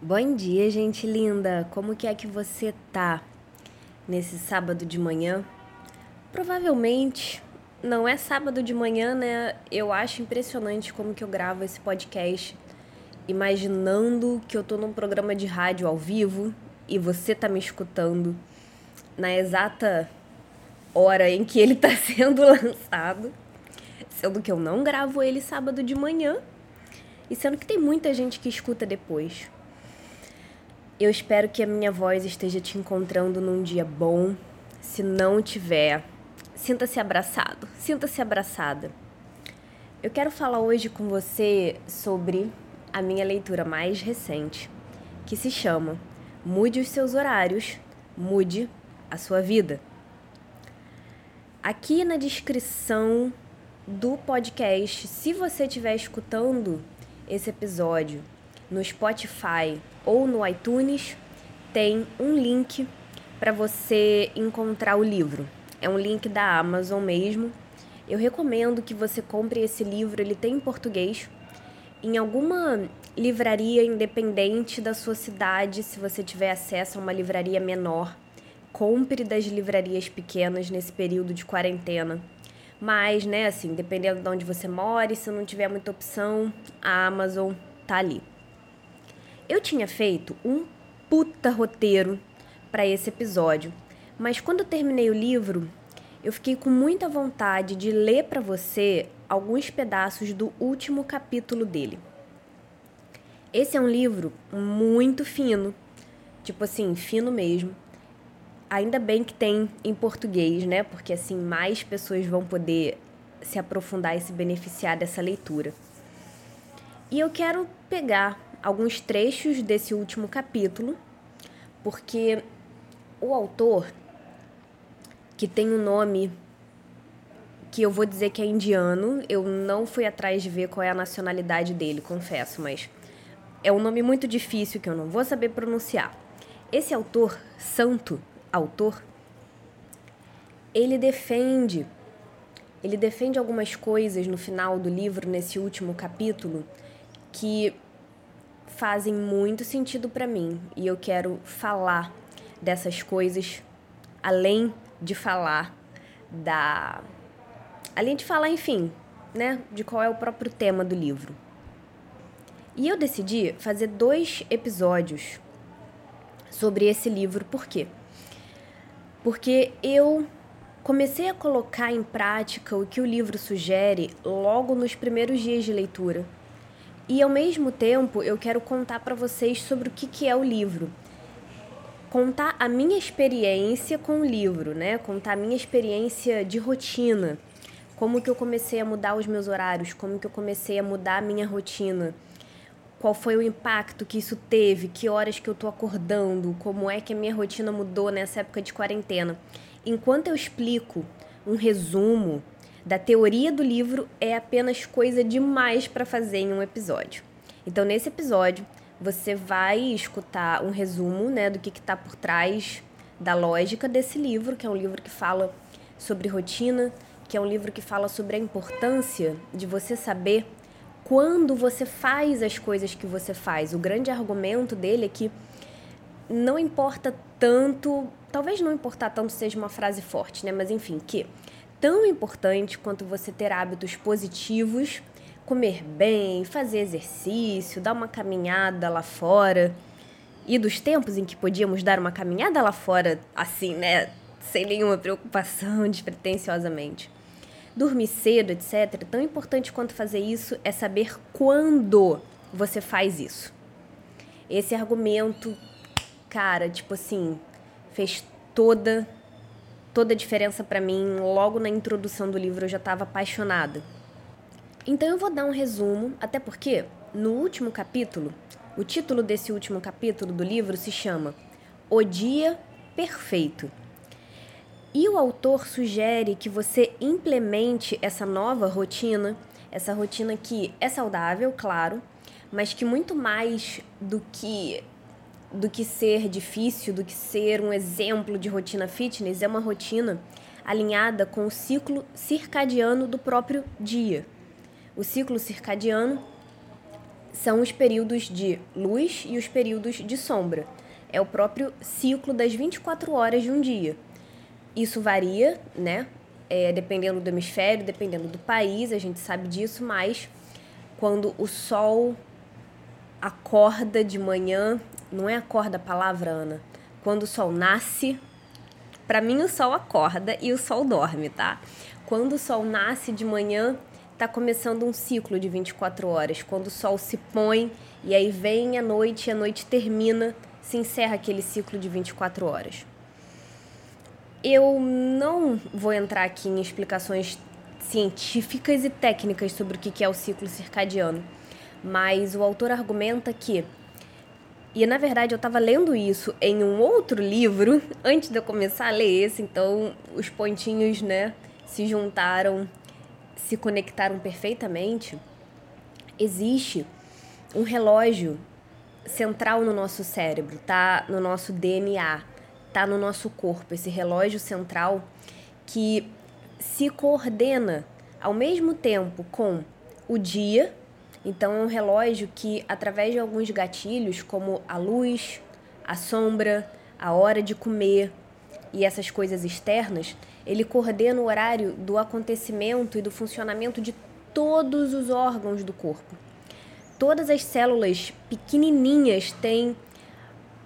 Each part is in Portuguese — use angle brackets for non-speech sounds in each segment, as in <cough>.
Bom dia, gente linda! Como que é que você tá nesse sábado de manhã? Provavelmente não é sábado de manhã, né? Eu acho impressionante como que eu gravo esse podcast imaginando que eu tô num programa de rádio ao vivo e você tá me escutando na exata hora em que ele tá <laughs> sendo lançado, sendo que eu não gravo ele sábado de manhã e sendo que tem muita gente que escuta depois. Eu espero que a minha voz esteja te encontrando num dia bom. Se não tiver, sinta-se abraçado, sinta-se abraçada. Eu quero falar hoje com você sobre a minha leitura mais recente, que se chama Mude os seus horários, mude a sua vida. Aqui na descrição do podcast, se você estiver escutando esse episódio no Spotify ou no iTunes, tem um link para você encontrar o livro. É um link da Amazon mesmo. Eu recomendo que você compre esse livro, ele tem em português. Em alguma livraria independente da sua cidade, se você tiver acesso a uma livraria menor, compre das livrarias pequenas nesse período de quarentena. Mas, né, assim, dependendo de onde você mora, se não tiver muita opção, a Amazon tá ali. Eu tinha feito um puta roteiro para esse episódio, mas quando eu terminei o livro, eu fiquei com muita vontade de ler para você alguns pedaços do último capítulo dele. Esse é um livro muito fino, tipo assim, fino mesmo. Ainda bem que tem em português, né? Porque assim mais pessoas vão poder se aprofundar e se beneficiar dessa leitura. E eu quero pegar alguns trechos desse último capítulo, porque o autor, que tem um nome que eu vou dizer que é indiano, eu não fui atrás de ver qual é a nacionalidade dele, confesso, mas é um nome muito difícil que eu não vou saber pronunciar. Esse autor, santo autor, ele defende ele defende algumas coisas no final do livro, nesse último capítulo, que fazem muito sentido para mim e eu quero falar dessas coisas além de falar da além de falar, enfim, né, de qual é o próprio tema do livro. E eu decidi fazer dois episódios sobre esse livro, por quê? Porque eu comecei a colocar em prática o que o livro sugere logo nos primeiros dias de leitura. E ao mesmo tempo, eu quero contar para vocês sobre o que, que é o livro. Contar a minha experiência com o livro, né? Contar a minha experiência de rotina. Como que eu comecei a mudar os meus horários, como que eu comecei a mudar a minha rotina. Qual foi o impacto que isso teve, que horas que eu tô acordando, como é que a minha rotina mudou nessa época de quarentena. Enquanto eu explico um resumo da teoria do livro é apenas coisa demais para fazer em um episódio. Então, nesse episódio, você vai escutar um resumo né, do que está por trás da lógica desse livro, que é um livro que fala sobre rotina, que é um livro que fala sobre a importância de você saber quando você faz as coisas que você faz. O grande argumento dele é que não importa tanto, talvez não importar tanto seja uma frase forte, né? Mas enfim, que tão importante quanto você ter hábitos positivos, comer bem, fazer exercício, dar uma caminhada lá fora. E dos tempos em que podíamos dar uma caminhada lá fora, assim, né? Sem nenhuma preocupação, <laughs> despretensiosamente. Dormir cedo, etc. Tão importante quanto fazer isso é saber quando você faz isso. Esse argumento, cara, tipo assim, fez toda toda a diferença para mim. Logo na introdução do livro eu já estava apaixonada. Então eu vou dar um resumo, até porque no último capítulo, o título desse último capítulo do livro se chama O Dia Perfeito. E o autor sugere que você implemente essa nova rotina, essa rotina que é saudável, claro, mas que muito mais do que do que ser difícil, do que ser um exemplo de rotina fitness, é uma rotina alinhada com o ciclo circadiano do próprio dia. O ciclo circadiano são os períodos de luz e os períodos de sombra. É o próprio ciclo das 24 horas de um dia. Isso varia, né? É, dependendo do hemisfério, dependendo do país, a gente sabe disso, mas quando o sol acorda de manhã, não é acorda a palavra, Ana? Quando o sol nasce, para mim o sol acorda e o sol dorme, tá? Quando o sol nasce de manhã, tá começando um ciclo de 24 horas. Quando o sol se põe e aí vem a noite e a noite termina, se encerra aquele ciclo de 24 horas. Eu não vou entrar aqui em explicações científicas e técnicas sobre o que é o ciclo circadiano, mas o autor argumenta que e na verdade eu estava lendo isso em um outro livro <laughs> antes de eu começar a ler esse, então os pontinhos, né, se juntaram se conectaram perfeitamente, existe um relógio central no nosso cérebro, tá no nosso DNA, tá no nosso corpo, esse relógio central que se coordena ao mesmo tempo com o dia. Então é um relógio que através de alguns gatilhos, como a luz, a sombra, a hora de comer e essas coisas externas, ele coordena o horário do acontecimento e do funcionamento de todos os órgãos do corpo. Todas as células pequenininhas têm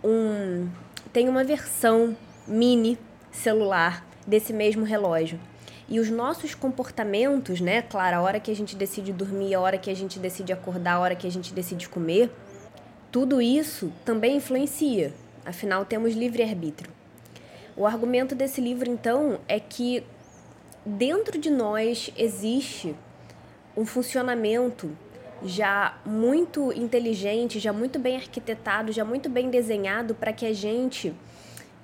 um tem uma versão mini celular desse mesmo relógio. E os nossos comportamentos, né? Claro, a hora que a gente decide dormir, a hora que a gente decide acordar, a hora que a gente decide comer, tudo isso também influencia. Afinal, temos livre-arbítrio. O argumento desse livro, então, é que dentro de nós existe um funcionamento já muito inteligente, já muito bem arquitetado, já muito bem desenhado para que a gente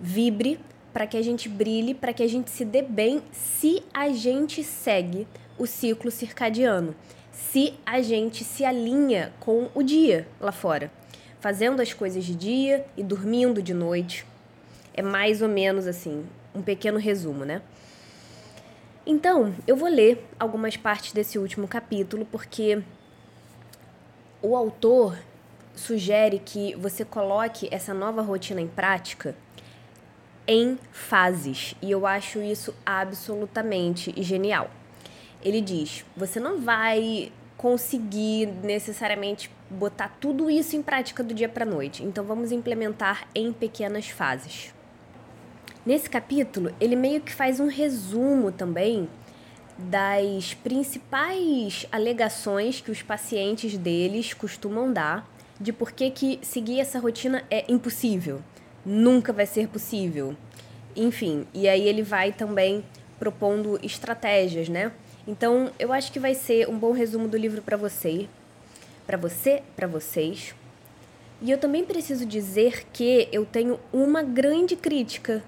vibre, para que a gente brilhe, para que a gente se dê bem se a gente segue o ciclo circadiano, se a gente se alinha com o dia lá fora, fazendo as coisas de dia e dormindo de noite. É mais ou menos assim, um pequeno resumo, né? Então, eu vou ler algumas partes desse último capítulo porque o autor sugere que você coloque essa nova rotina em prática em fases, e eu acho isso absolutamente genial. Ele diz: você não vai conseguir necessariamente botar tudo isso em prática do dia para noite, então vamos implementar em pequenas fases. Nesse capítulo, ele meio que faz um resumo também das principais alegações que os pacientes deles costumam dar de por que, que seguir essa rotina é impossível, nunca vai ser possível. Enfim, e aí ele vai também propondo estratégias, né? Então, eu acho que vai ser um bom resumo do livro para você, para você, para vocês. E eu também preciso dizer que eu tenho uma grande crítica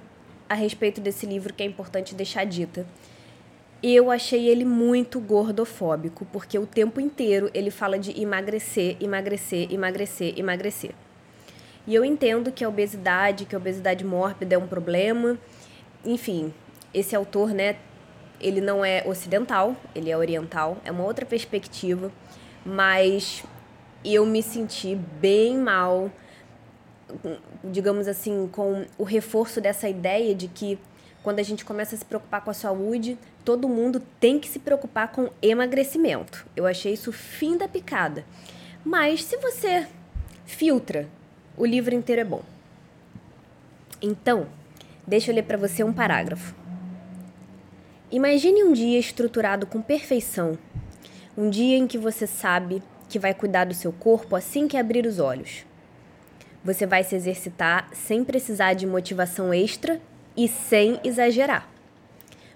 a respeito desse livro que é importante deixar dita. Eu achei ele muito gordofóbico, porque o tempo inteiro ele fala de emagrecer, emagrecer, emagrecer, emagrecer. E eu entendo que a obesidade, que a obesidade mórbida é um problema. Enfim, esse autor, né, ele não é ocidental, ele é oriental, é uma outra perspectiva, mas eu me senti bem mal digamos assim, com o reforço dessa ideia de que quando a gente começa a se preocupar com a saúde, todo mundo tem que se preocupar com emagrecimento. Eu achei isso fim da picada. Mas se você filtra, o livro inteiro é bom. Então, deixa eu ler para você um parágrafo. Imagine um dia estruturado com perfeição. Um dia em que você sabe que vai cuidar do seu corpo assim que abrir os olhos. Você vai se exercitar sem precisar de motivação extra e sem exagerar.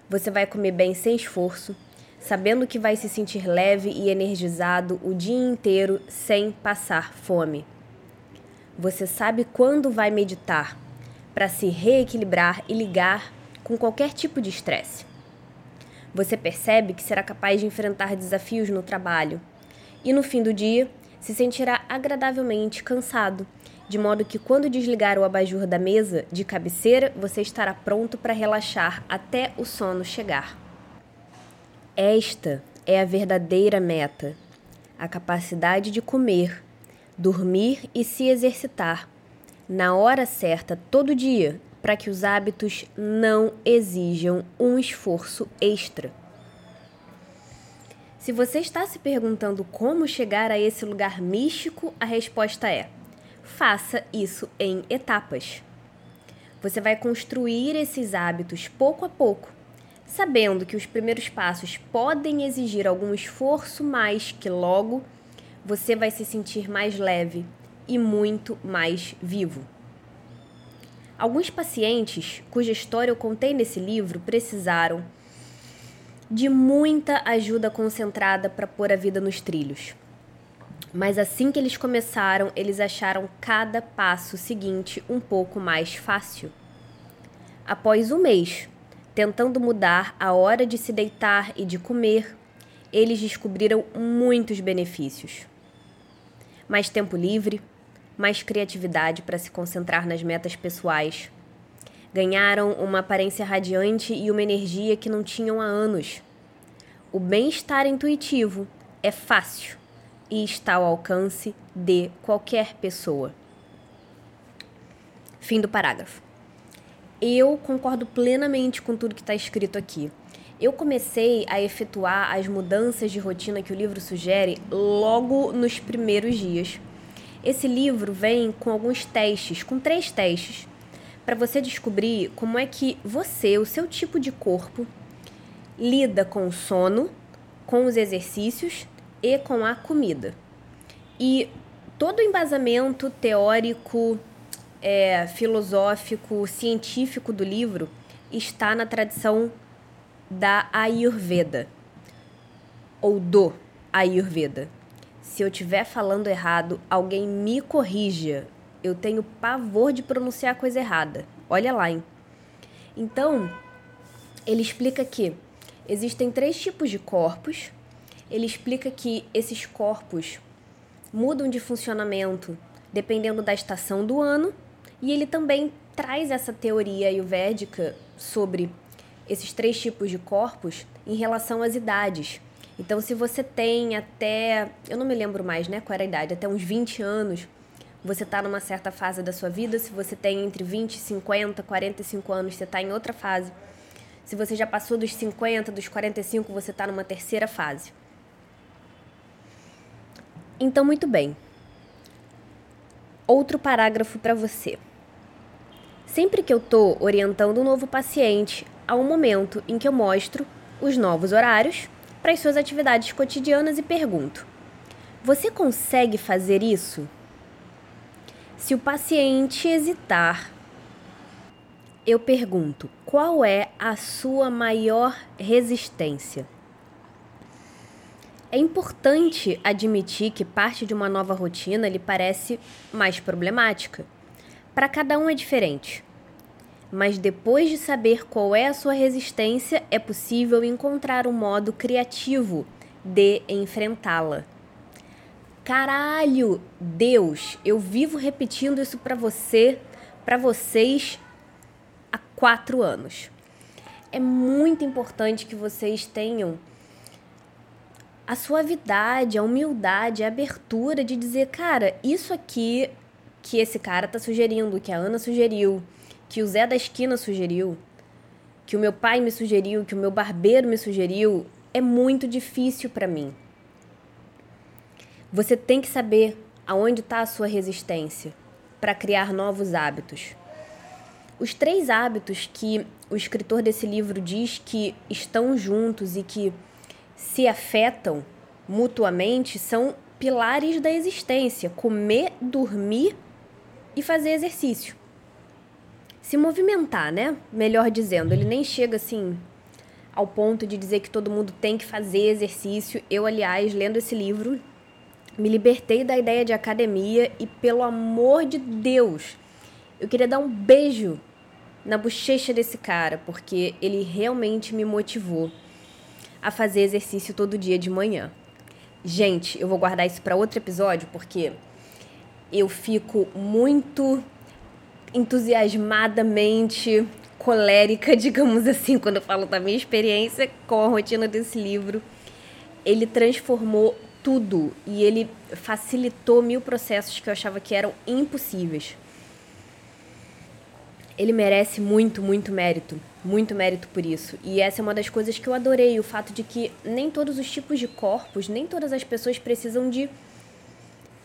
Você vai comer bem sem esforço, sabendo que vai se sentir leve e energizado o dia inteiro sem passar fome. Você sabe quando vai meditar para se reequilibrar e ligar com qualquer tipo de estresse. Você percebe que será capaz de enfrentar desafios no trabalho e no fim do dia se sentirá agradavelmente cansado de modo que quando desligar o abajur da mesa de cabeceira, você estará pronto para relaxar até o sono chegar. Esta é a verdadeira meta, a capacidade de comer dormir e se exercitar na hora certa todo dia para que os hábitos não exijam um esforço extra. Se você está se perguntando como chegar a esse lugar místico, a resposta é: faça isso em etapas. Você vai construir esses hábitos pouco a pouco, sabendo que os primeiros passos podem exigir algum esforço, mas que logo você vai se sentir mais leve e muito mais vivo. Alguns pacientes, cuja história eu contei nesse livro, precisaram de muita ajuda concentrada para pôr a vida nos trilhos. Mas assim que eles começaram, eles acharam cada passo seguinte um pouco mais fácil. Após um mês, tentando mudar a hora de se deitar e de comer, eles descobriram muitos benefícios. Mais tempo livre, mais criatividade para se concentrar nas metas pessoais. Ganharam uma aparência radiante e uma energia que não tinham há anos. O bem-estar intuitivo é fácil e está ao alcance de qualquer pessoa. Fim do parágrafo. Eu concordo plenamente com tudo que está escrito aqui. Eu comecei a efetuar as mudanças de rotina que o livro sugere logo nos primeiros dias esse livro vem com alguns testes, com três testes, para você descobrir como é que você, o seu tipo de corpo, lida com o sono, com os exercícios e com a comida. E todo o embasamento teórico, é, filosófico, científico do livro está na tradição da Ayurveda, ou do Ayurveda. Se eu estiver falando errado, alguém me corrija. Eu tenho pavor de pronunciar a coisa errada. Olha lá, hein? Então, ele explica que existem três tipos de corpos. Ele explica que esses corpos mudam de funcionamento dependendo da estação do ano. E ele também traz essa teoria ayurvédica sobre esses três tipos de corpos em relação às idades. Então, se você tem até, eu não me lembro mais, né, qual era a idade, até uns 20 anos, você está numa certa fase da sua vida. Se você tem entre 20, 50, 45 anos, você está em outra fase. Se você já passou dos 50, dos 45, você está numa terceira fase. Então, muito bem. Outro parágrafo para você. Sempre que eu estou orientando um novo paciente, um momento em que eu mostro os novos horários para as suas atividades cotidianas e pergunto: Você consegue fazer isso? Se o paciente hesitar, eu pergunto: qual é a sua maior resistência? É importante admitir que parte de uma nova rotina lhe parece mais problemática. Para cada um é diferente mas depois de saber qual é a sua resistência, é possível encontrar um modo criativo de enfrentá-la. Caralho, Deus, eu vivo repetindo isso para você, para vocês há quatro anos. É muito importante que vocês tenham a suavidade, a humildade, a abertura de dizer, cara, isso aqui que esse cara tá sugerindo, que a Ana sugeriu, que o Zé da esquina sugeriu, que o meu pai me sugeriu, que o meu barbeiro me sugeriu, é muito difícil para mim. Você tem que saber aonde está a sua resistência para criar novos hábitos. Os três hábitos que o escritor desse livro diz que estão juntos e que se afetam mutuamente são pilares da existência: comer, dormir e fazer exercício se movimentar, né? Melhor dizendo, ele nem chega assim ao ponto de dizer que todo mundo tem que fazer exercício. Eu, aliás, lendo esse livro, me libertei da ideia de academia e, pelo amor de Deus, eu queria dar um beijo na bochecha desse cara, porque ele realmente me motivou a fazer exercício todo dia de manhã. Gente, eu vou guardar isso para outro episódio, porque eu fico muito entusiasmadamente colérica, <laughs> digamos assim, quando eu falo da minha experiência com a rotina desse livro. Ele transformou tudo e ele facilitou mil processos que eu achava que eram impossíveis. Ele merece muito, muito mérito, muito mérito por isso. E essa é uma das coisas que eu adorei, o fato de que nem todos os tipos de corpos, nem todas as pessoas precisam de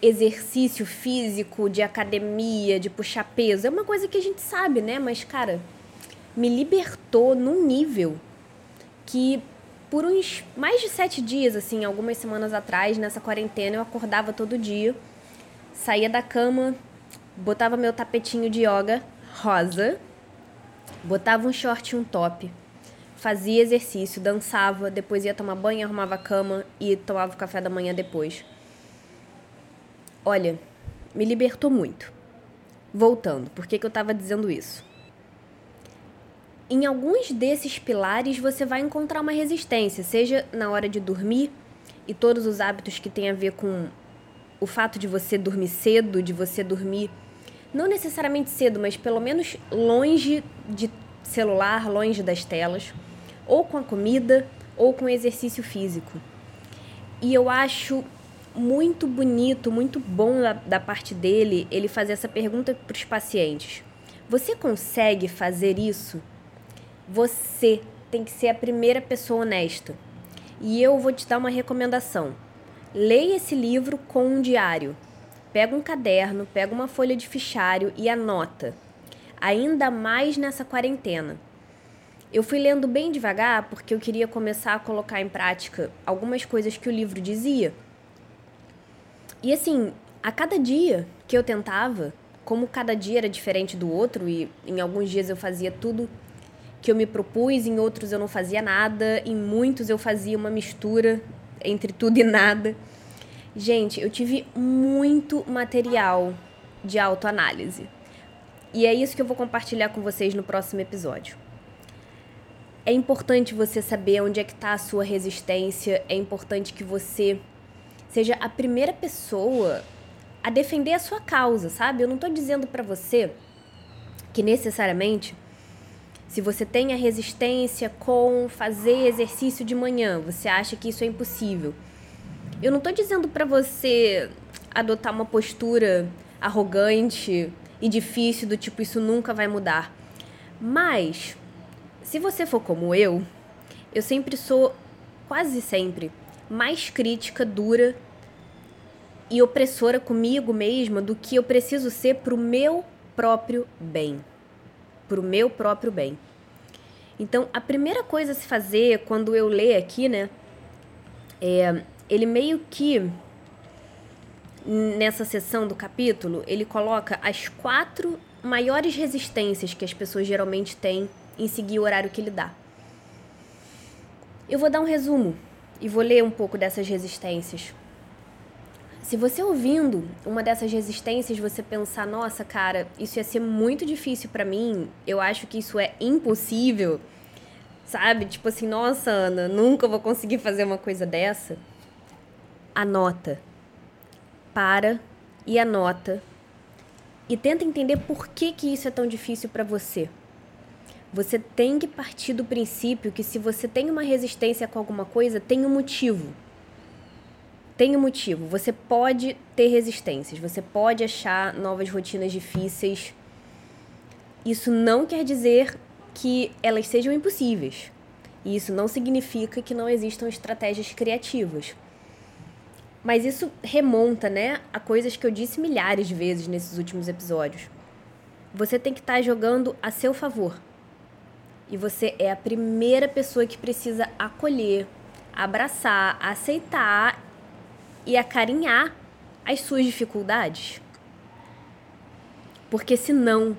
exercício físico, de academia, de puxar peso. É uma coisa que a gente sabe, né? Mas, cara, me libertou num nível que por uns mais de sete dias, assim, algumas semanas atrás, nessa quarentena, eu acordava todo dia, saía da cama, botava meu tapetinho de yoga rosa, botava um short e um top, fazia exercício, dançava, depois ia tomar banho, arrumava a cama e tomava o café da manhã depois. Olha, me libertou muito. Voltando, por que, que eu estava dizendo isso? Em alguns desses pilares você vai encontrar uma resistência, seja na hora de dormir e todos os hábitos que têm a ver com o fato de você dormir cedo, de você dormir não necessariamente cedo, mas pelo menos longe de celular, longe das telas, ou com a comida, ou com exercício físico. E eu acho muito bonito, muito bom da, da parte dele ele fazer essa pergunta para os pacientes. Você consegue fazer isso? Você tem que ser a primeira pessoa honesta. E eu vou te dar uma recomendação. Leia esse livro com um diário. Pega um caderno, pega uma folha de fichário e anota. Ainda mais nessa quarentena. Eu fui lendo bem devagar porque eu queria começar a colocar em prática algumas coisas que o livro dizia. E assim, a cada dia que eu tentava, como cada dia era diferente do outro e em alguns dias eu fazia tudo que eu me propus, em outros eu não fazia nada, em muitos eu fazia uma mistura entre tudo e nada. Gente, eu tive muito material de autoanálise. E é isso que eu vou compartilhar com vocês no próximo episódio. É importante você saber onde é que está a sua resistência, é importante que você seja a primeira pessoa a defender a sua causa, sabe? Eu não estou dizendo para você que necessariamente se você tem a resistência com fazer exercício de manhã, você acha que isso é impossível. Eu não estou dizendo para você adotar uma postura arrogante e difícil do tipo isso nunca vai mudar. Mas se você for como eu, eu sempre sou quase sempre mais crítica, dura e opressora comigo mesma do que eu preciso ser pro meu próprio bem para o meu próprio bem. Então, a primeira coisa a se fazer quando eu ler aqui, né, é, ele meio que nessa seção do capítulo, ele coloca as quatro maiores resistências que as pessoas geralmente têm em seguir o horário que ele dá. Eu vou dar um resumo e vou ler um pouco dessas resistências. Se você ouvindo uma dessas resistências, você pensar, nossa, cara, isso ia ser muito difícil para mim, eu acho que isso é impossível, sabe? Tipo assim, nossa, Ana, nunca vou conseguir fazer uma coisa dessa. Anota. Para e anota. E tenta entender por que, que isso é tão difícil para você. Você tem que partir do princípio que se você tem uma resistência com alguma coisa, tem um motivo tem um motivo. Você pode ter resistências, você pode achar novas rotinas difíceis. Isso não quer dizer que elas sejam impossíveis. E isso não significa que não existam estratégias criativas. Mas isso remonta, né, a coisas que eu disse milhares de vezes nesses últimos episódios. Você tem que estar tá jogando a seu favor. E você é a primeira pessoa que precisa acolher, abraçar, aceitar e acarinhar as suas dificuldades. Porque senão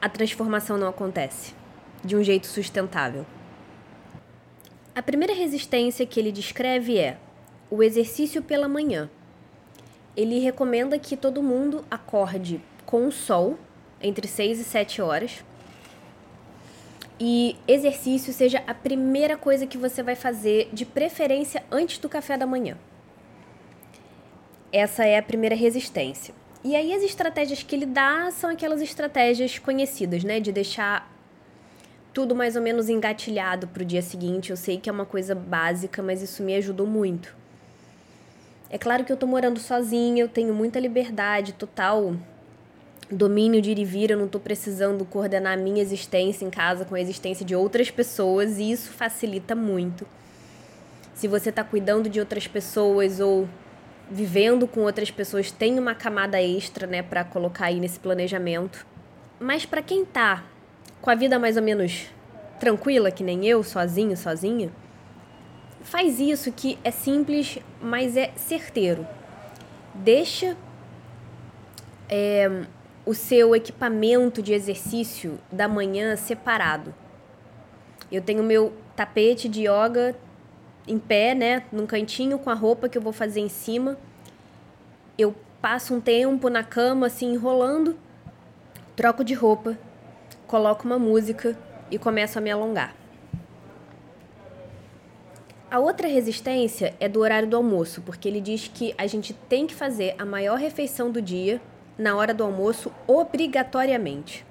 a transformação não acontece de um jeito sustentável. A primeira resistência que ele descreve é o exercício pela manhã. Ele recomenda que todo mundo acorde com o sol entre 6 e 7 horas. E exercício seja a primeira coisa que você vai fazer, de preferência antes do café da manhã. Essa é a primeira resistência. E aí as estratégias que ele dá são aquelas estratégias conhecidas, né? De deixar tudo mais ou menos engatilhado para o dia seguinte. Eu sei que é uma coisa básica, mas isso me ajudou muito. É claro que eu tô morando sozinha, eu tenho muita liberdade, total domínio de ir e vir, eu não tô precisando coordenar minha existência em casa com a existência de outras pessoas e isso facilita muito. Se você tá cuidando de outras pessoas ou vivendo com outras pessoas, tem uma camada extra, né, para colocar aí nesse planejamento. Mas para quem tá com a vida mais ou menos tranquila, que nem eu, sozinho, sozinha, faz isso que é simples, mas é certeiro. Deixa é, o seu equipamento de exercício da manhã separado. Eu tenho meu tapete de yoga em pé, né, num cantinho com a roupa que eu vou fazer em cima. Eu passo um tempo na cama assim enrolando, troco de roupa, coloco uma música e começo a me alongar. A outra resistência é do horário do almoço, porque ele diz que a gente tem que fazer a maior refeição do dia na hora do almoço obrigatoriamente.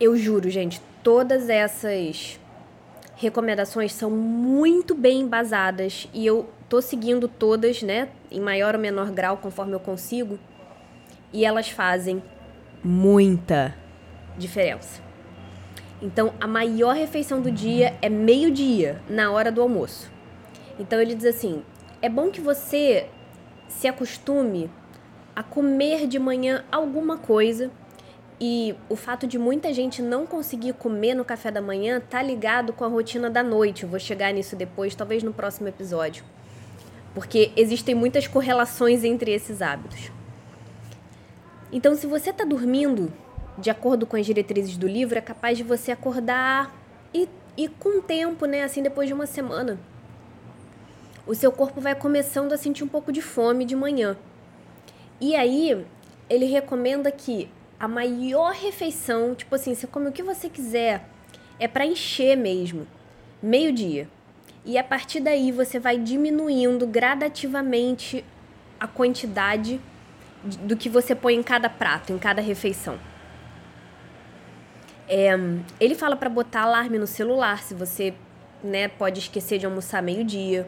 Eu juro, gente, todas essas recomendações são muito bem embasadas e eu tô seguindo todas, né, em maior ou menor grau conforme eu consigo, e elas fazem muita diferença. Então, a maior refeição do dia é meio-dia, na hora do almoço. Então, ele diz assim: é bom que você se acostume a comer de manhã alguma coisa. E o fato de muita gente não conseguir comer no café da manhã tá ligado com a rotina da noite. Vou chegar nisso depois, talvez no próximo episódio. Porque existem muitas correlações entre esses hábitos. Então, se você está dormindo de acordo com as diretrizes do livro, é capaz de você acordar e, e com o tempo, né, assim, depois de uma semana, o seu corpo vai começando a sentir um pouco de fome de manhã. E aí, ele recomenda que a maior refeição, tipo assim, você come o que você quiser, é para encher mesmo, meio-dia. E a partir daí você vai diminuindo gradativamente a quantidade do que você põe em cada prato, em cada refeição. É, ele fala para botar alarme no celular, se você né, pode esquecer de almoçar meio-dia.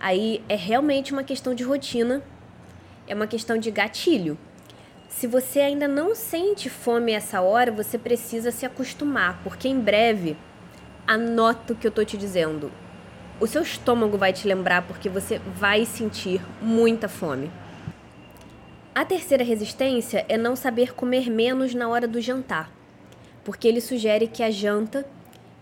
Aí é realmente uma questão de rotina, é uma questão de gatilho. Se você ainda não sente fome essa hora, você precisa se acostumar, porque em breve, anota o que eu tô te dizendo. O seu estômago vai te lembrar porque você vai sentir muita fome. A terceira resistência é não saber comer menos na hora do jantar porque ele sugere que a janta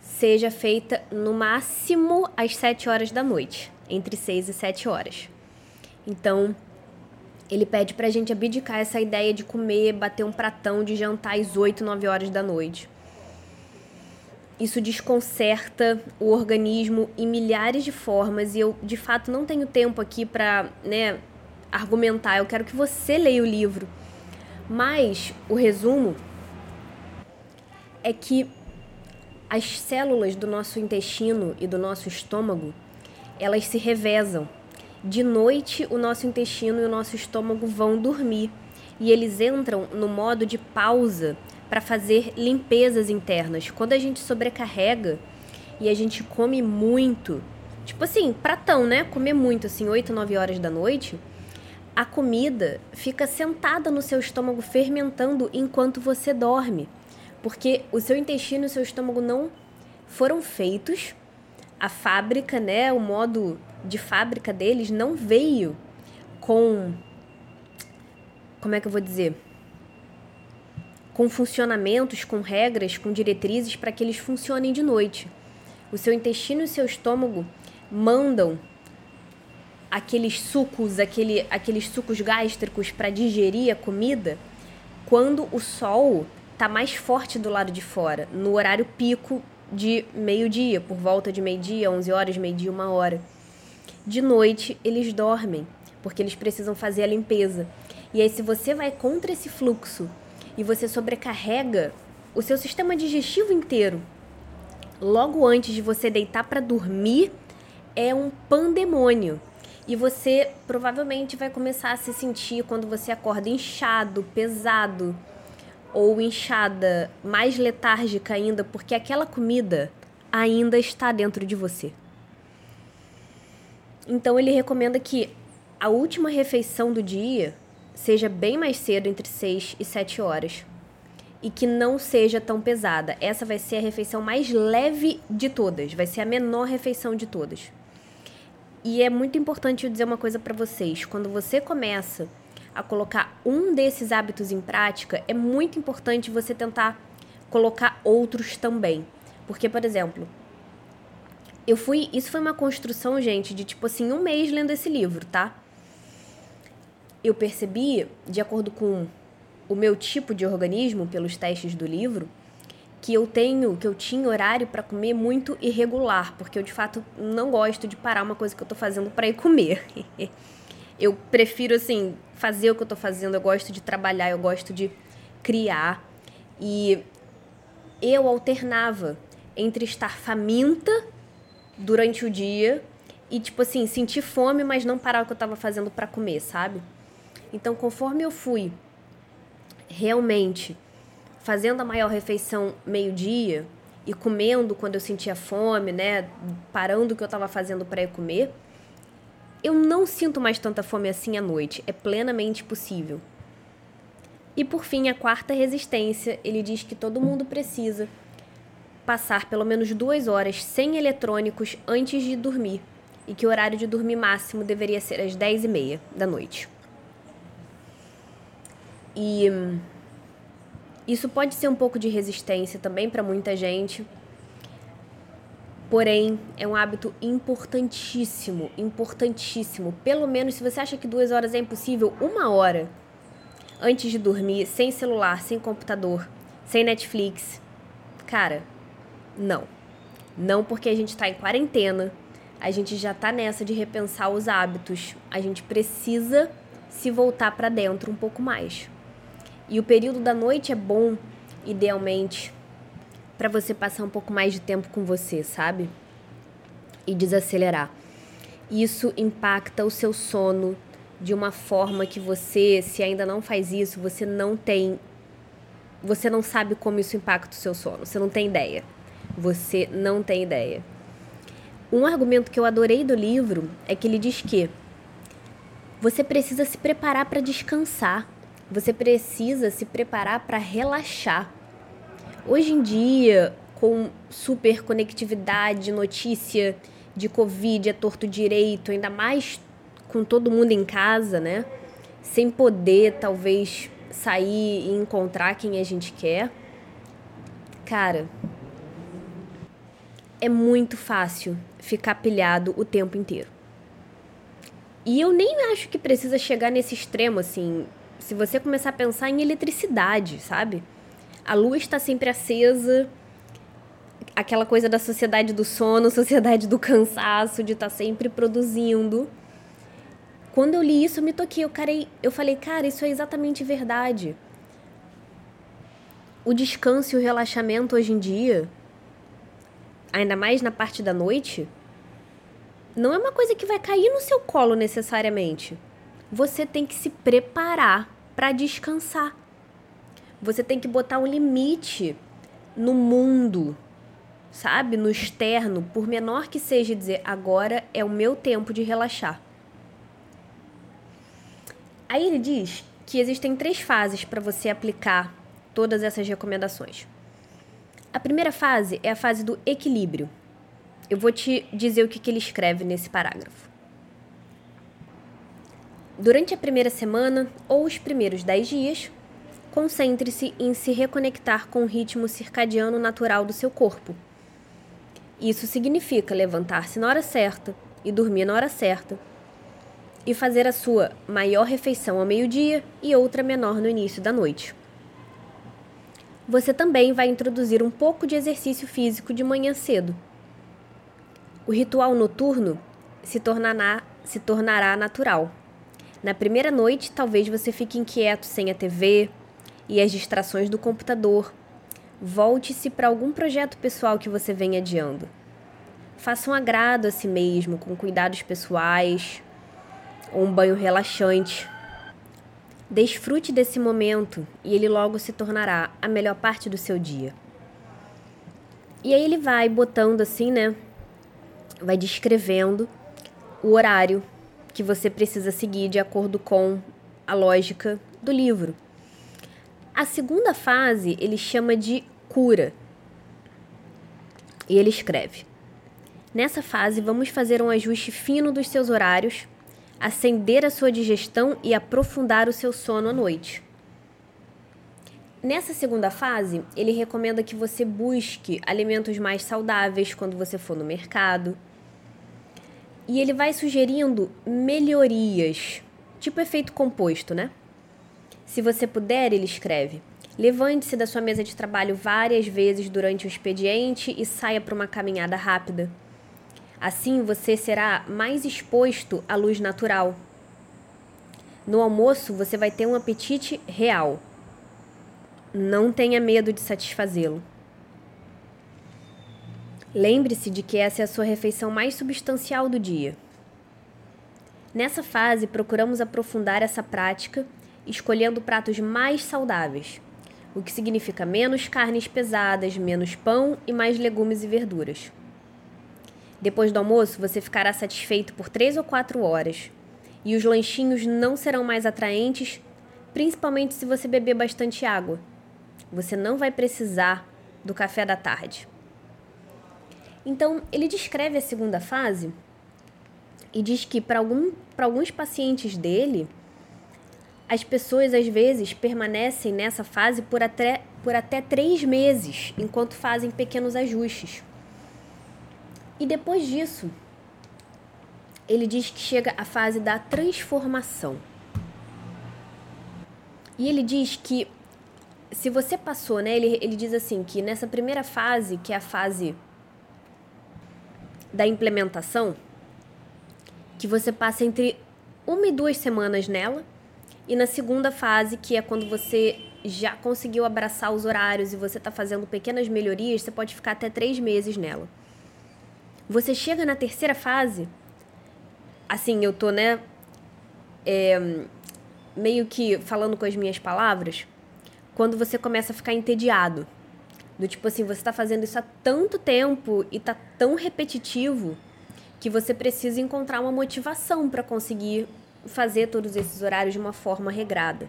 seja feita no máximo às 7 horas da noite, entre 6 e 7 horas. Então, ele pede para a gente abdicar essa ideia de comer, bater um pratão de jantar às 8, 9 horas da noite. Isso desconcerta o organismo em milhares de formas e eu, de fato, não tenho tempo aqui para né, argumentar. Eu quero que você leia o livro. Mas o resumo é que as células do nosso intestino e do nosso estômago, elas se revezam. De noite, o nosso intestino e o nosso estômago vão dormir e eles entram no modo de pausa para fazer limpezas internas. Quando a gente sobrecarrega e a gente come muito, tipo assim, pratão, né? Comer muito, assim, 8, 9 horas da noite, a comida fica sentada no seu estômago fermentando enquanto você dorme porque o seu intestino e o seu estômago não foram feitos, a fábrica, né, o modo de fábrica deles não veio com como é que eu vou dizer? Com funcionamentos, com regras, com diretrizes para que eles funcionem de noite. O seu intestino e o seu estômago mandam aqueles sucos, aquele, aqueles sucos gástricos para digerir a comida quando o sol tá mais forte do lado de fora, no horário pico de meio-dia, por volta de meio-dia, 11 horas, meio-dia, uma hora. De noite, eles dormem, porque eles precisam fazer a limpeza. E aí, se você vai contra esse fluxo e você sobrecarrega o seu sistema digestivo inteiro, logo antes de você deitar para dormir, é um pandemônio. E você provavelmente vai começar a se sentir quando você acorda inchado, pesado, ou inchada, mais letárgica ainda, porque aquela comida ainda está dentro de você. Então ele recomenda que a última refeição do dia seja bem mais cedo, entre 6 e 7 horas. E que não seja tão pesada. Essa vai ser a refeição mais leve de todas, vai ser a menor refeição de todas. E é muito importante eu dizer uma coisa para vocês: quando você começa a colocar um desses hábitos em prática, é muito importante você tentar colocar outros também. Porque, por exemplo, eu fui. Isso foi uma construção, gente, de tipo assim, um mês lendo esse livro, tá? Eu percebi, de acordo com o meu tipo de organismo, pelos testes do livro, que eu tenho, que eu tinha horário para comer muito irregular, porque eu de fato não gosto de parar uma coisa que eu tô fazendo para ir comer. <laughs> eu prefiro assim fazer o que eu tô fazendo, eu gosto de trabalhar, eu gosto de criar e eu alternava entre estar faminta durante o dia e tipo assim, sentir fome, mas não parar o que eu tava fazendo para comer, sabe? Então, conforme eu fui realmente fazendo a maior refeição meio-dia e comendo quando eu sentia fome, né, parando o que eu estava fazendo para ir comer, eu não sinto mais tanta fome assim à noite. É plenamente possível. E por fim, a quarta resistência, ele diz que todo mundo precisa passar pelo menos duas horas sem eletrônicos antes de dormir e que o horário de dormir máximo deveria ser às 10 e meia da noite. E isso pode ser um pouco de resistência também para muita gente. Porém, é um hábito importantíssimo, importantíssimo. Pelo menos, se você acha que duas horas é impossível, uma hora antes de dormir, sem celular, sem computador, sem Netflix. Cara, não. Não porque a gente está em quarentena, a gente já está nessa de repensar os hábitos. A gente precisa se voltar para dentro um pouco mais. E o período da noite é bom, idealmente, para você passar um pouco mais de tempo com você, sabe? E desacelerar. Isso impacta o seu sono de uma forma que você, se ainda não faz isso, você não tem. Você não sabe como isso impacta o seu sono. Você não tem ideia. Você não tem ideia. Um argumento que eu adorei do livro é que ele diz que você precisa se preparar para descansar. Você precisa se preparar para relaxar. Hoje em dia, com super conectividade, notícia de Covid é torto direito, ainda mais com todo mundo em casa, né? Sem poder, talvez, sair e encontrar quem a gente quer. Cara, é muito fácil ficar pilhado o tempo inteiro. E eu nem acho que precisa chegar nesse extremo, assim, se você começar a pensar em eletricidade, sabe? A luz está sempre acesa, aquela coisa da sociedade do sono, <laughs> sociedade do cansaço, de estar tá sempre produzindo. Quando eu li isso, eu me toquei, eu, carei, eu falei, cara, isso é exatamente verdade. O descanso e o relaxamento hoje em dia, ainda mais na parte da noite, não é uma coisa que vai cair no seu colo necessariamente você tem que se preparar para descansar. Você tem que botar um limite no mundo, sabe? No externo, por menor que seja, dizer agora é o meu tempo de relaxar. Aí ele diz que existem três fases para você aplicar todas essas recomendações. A primeira fase é a fase do equilíbrio. Eu vou te dizer o que, que ele escreve nesse parágrafo. Durante a primeira semana ou os primeiros 10 dias, concentre-se em se reconectar com o ritmo circadiano natural do seu corpo. Isso significa levantar-se na hora certa e dormir na hora certa, e fazer a sua maior refeição ao meio-dia e outra menor no início da noite. Você também vai introduzir um pouco de exercício físico de manhã cedo. O ritual noturno se tornará, se tornará natural na primeira noite, talvez você fique inquieto sem a TV e as distrações do computador. Volte-se para algum projeto pessoal que você vem adiando. Faça um agrado a si mesmo, com cuidados pessoais, ou um banho relaxante. Desfrute desse momento e ele logo se tornará a melhor parte do seu dia. E aí ele vai botando assim, né? Vai descrevendo o horário que você precisa seguir de acordo com a lógica do livro. A segunda fase ele chama de cura. E ele escreve: Nessa fase, vamos fazer um ajuste fino dos seus horários, acender a sua digestão e aprofundar o seu sono à noite. Nessa segunda fase, ele recomenda que você busque alimentos mais saudáveis quando você for no mercado. E ele vai sugerindo melhorias, tipo efeito composto, né? Se você puder, ele escreve: levante-se da sua mesa de trabalho várias vezes durante o expediente e saia para uma caminhada rápida. Assim você será mais exposto à luz natural. No almoço, você vai ter um apetite real não tenha medo de satisfazê-lo. Lembre-se de que essa é a sua refeição mais substancial do dia. Nessa fase, procuramos aprofundar essa prática, escolhendo pratos mais saudáveis, o que significa menos carnes pesadas, menos pão e mais legumes e verduras. Depois do almoço, você ficará satisfeito por três ou quatro horas, e os lanchinhos não serão mais atraentes, principalmente se você beber bastante água. Você não vai precisar do café da tarde. Então, ele descreve a segunda fase e diz que para algum, alguns pacientes dele, as pessoas às vezes permanecem nessa fase por até, por até três meses, enquanto fazem pequenos ajustes. E depois disso, ele diz que chega a fase da transformação. E ele diz que se você passou, né? Ele, ele diz assim que nessa primeira fase, que é a fase da implementação, que você passa entre uma e duas semanas nela, e na segunda fase, que é quando você já conseguiu abraçar os horários e você está fazendo pequenas melhorias, você pode ficar até três meses nela. Você chega na terceira fase, assim, eu tô, né, é, meio que falando com as minhas palavras, quando você começa a ficar entediado. Do tipo assim, você está fazendo isso há tanto tempo e tá tão repetitivo que você precisa encontrar uma motivação para conseguir fazer todos esses horários de uma forma regrada.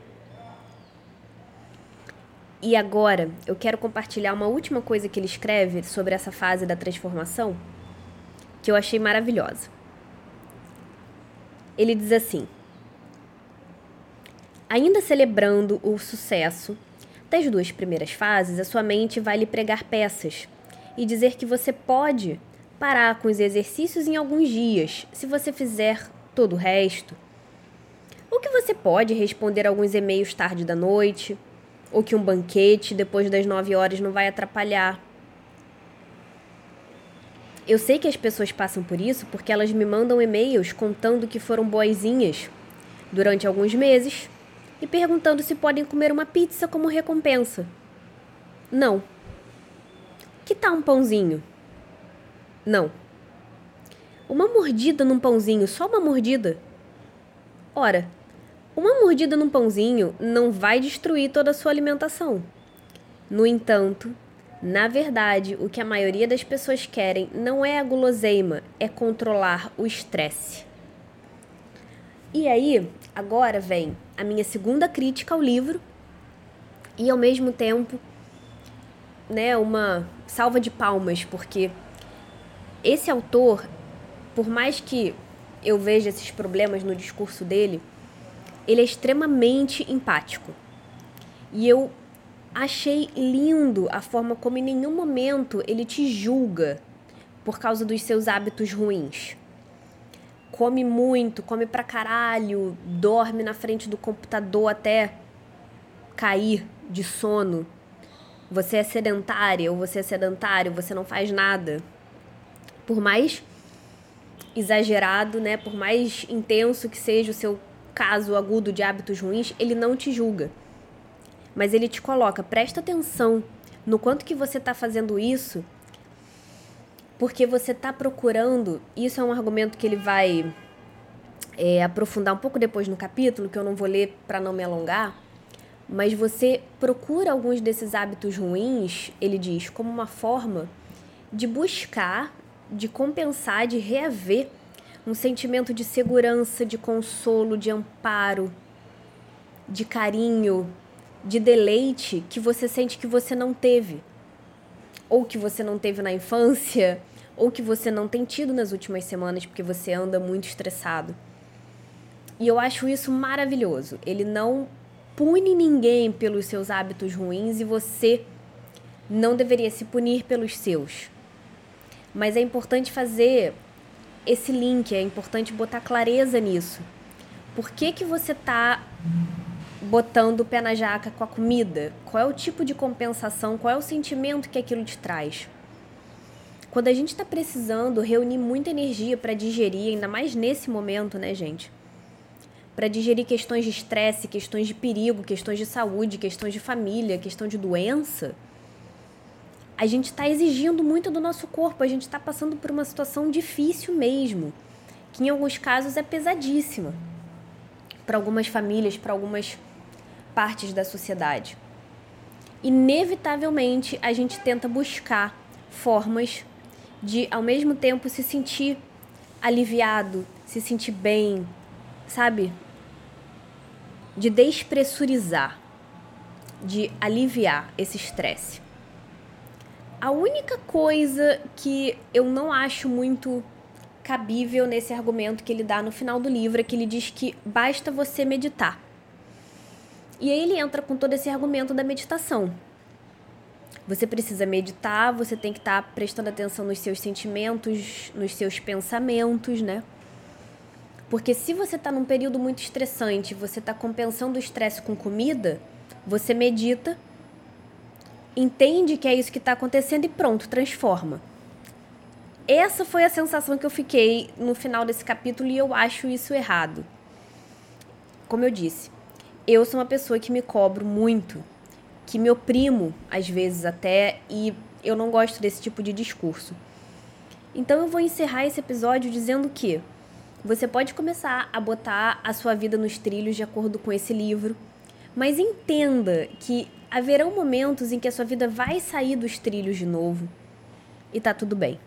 E agora, eu quero compartilhar uma última coisa que ele escreve sobre essa fase da transformação, que eu achei maravilhosa. Ele diz assim: Ainda celebrando o sucesso das duas primeiras fases, a sua mente vai lhe pregar peças e dizer que você pode parar com os exercícios em alguns dias, se você fizer todo o resto. Ou que você pode responder alguns e-mails tarde da noite, ou que um banquete depois das nove horas não vai atrapalhar. Eu sei que as pessoas passam por isso porque elas me mandam e-mails contando que foram boazinhas durante alguns meses e perguntando se podem comer uma pizza como recompensa. Não. Que tal um pãozinho? Não. Uma mordida num pãozinho, só uma mordida? Ora, uma mordida num pãozinho não vai destruir toda a sua alimentação. No entanto, na verdade, o que a maioria das pessoas querem não é a guloseima, é controlar o estresse. E aí, agora vem a minha segunda crítica ao livro e ao mesmo tempo, né, uma salva de palmas, porque esse autor, por mais que eu veja esses problemas no discurso dele, ele é extremamente empático. E eu achei lindo a forma como em nenhum momento ele te julga por causa dos seus hábitos ruins come muito, come pra caralho, dorme na frente do computador até cair de sono. Você é sedentária ou você é sedentário, você não faz nada. Por mais exagerado, né, por mais intenso que seja o seu caso agudo de hábitos ruins, ele não te julga. Mas ele te coloca, presta atenção no quanto que você está fazendo isso porque você está procurando. Isso é um argumento que ele vai é, aprofundar um pouco depois no capítulo, que eu não vou ler para não me alongar. Mas você procura alguns desses hábitos ruins, ele diz, como uma forma de buscar, de compensar, de reaver um sentimento de segurança, de consolo, de amparo, de carinho, de deleite que você sente que você não teve. Ou que você não teve na infância, ou que você não tem tido nas últimas semanas porque você anda muito estressado. E eu acho isso maravilhoso. Ele não pune ninguém pelos seus hábitos ruins e você não deveria se punir pelos seus. Mas é importante fazer esse link, é importante botar clareza nisso. Por que, que você está botando o pé na jaca com a comida? Qual é o tipo de compensação? Qual é o sentimento que aquilo te traz? Quando a gente está precisando reunir muita energia para digerir, ainda mais nesse momento, né, gente? Para digerir questões de estresse, questões de perigo, questões de saúde, questões de família, questão de doença, a gente está exigindo muito do nosso corpo, a gente está passando por uma situação difícil mesmo, que em alguns casos é pesadíssima para algumas famílias, para algumas partes da sociedade. Inevitavelmente, a gente tenta buscar formas de, ao mesmo tempo, se sentir aliviado, se sentir bem, sabe? De despressurizar, de aliviar esse estresse. A única coisa que eu não acho muito cabível nesse argumento que ele dá no final do livro é que ele diz que basta você meditar. E aí ele entra com todo esse argumento da meditação. Você precisa meditar, você tem que estar tá prestando atenção nos seus sentimentos, nos seus pensamentos, né? Porque se você está num período muito estressante, você está compensando o estresse com comida, você medita entende que é isso que está acontecendo e pronto, transforma. Essa foi a sensação que eu fiquei no final desse capítulo e eu acho isso errado. Como eu disse, eu sou uma pessoa que me cobro muito, que me oprimo às vezes até e eu não gosto desse tipo de discurso. Então eu vou encerrar esse episódio dizendo que você pode começar a botar a sua vida nos trilhos de acordo com esse livro, mas entenda que haverão momentos em que a sua vida vai sair dos trilhos de novo e tá tudo bem.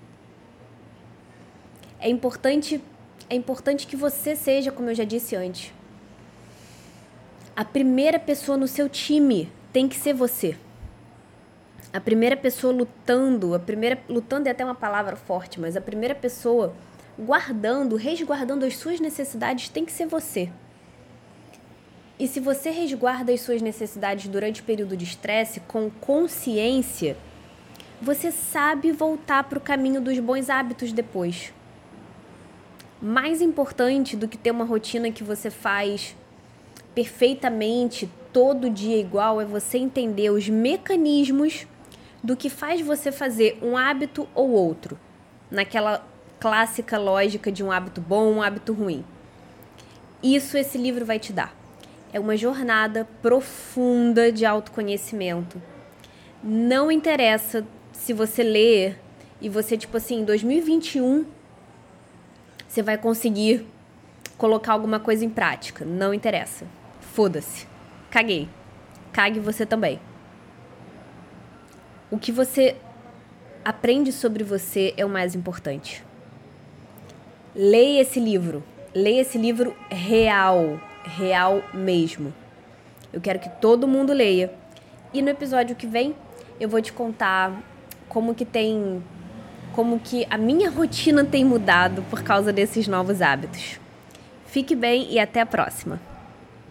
É importante, é importante que você seja, como eu já disse antes, a primeira pessoa no seu time tem que ser você. A primeira pessoa lutando, a primeira lutando é até uma palavra forte, mas a primeira pessoa guardando, resguardando as suas necessidades tem que ser você. E se você resguarda as suas necessidades durante o período de estresse com consciência, você sabe voltar para o caminho dos bons hábitos depois. Mais importante do que ter uma rotina que você faz perfeitamente todo dia igual é você entender os mecanismos do que faz você fazer um hábito ou outro, naquela clássica lógica de um hábito bom, um hábito ruim. Isso esse livro vai te dar é uma jornada profunda de autoconhecimento. Não interessa se você ler e você, tipo assim, em 2021 você vai conseguir colocar alguma coisa em prática. Não interessa. Foda-se. Caguei. Cague você também. O que você aprende sobre você é o mais importante. Leia esse livro. Leia esse livro real real mesmo. Eu quero que todo mundo leia. E no episódio que vem, eu vou te contar como que tem como que a minha rotina tem mudado por causa desses novos hábitos. Fique bem e até a próxima.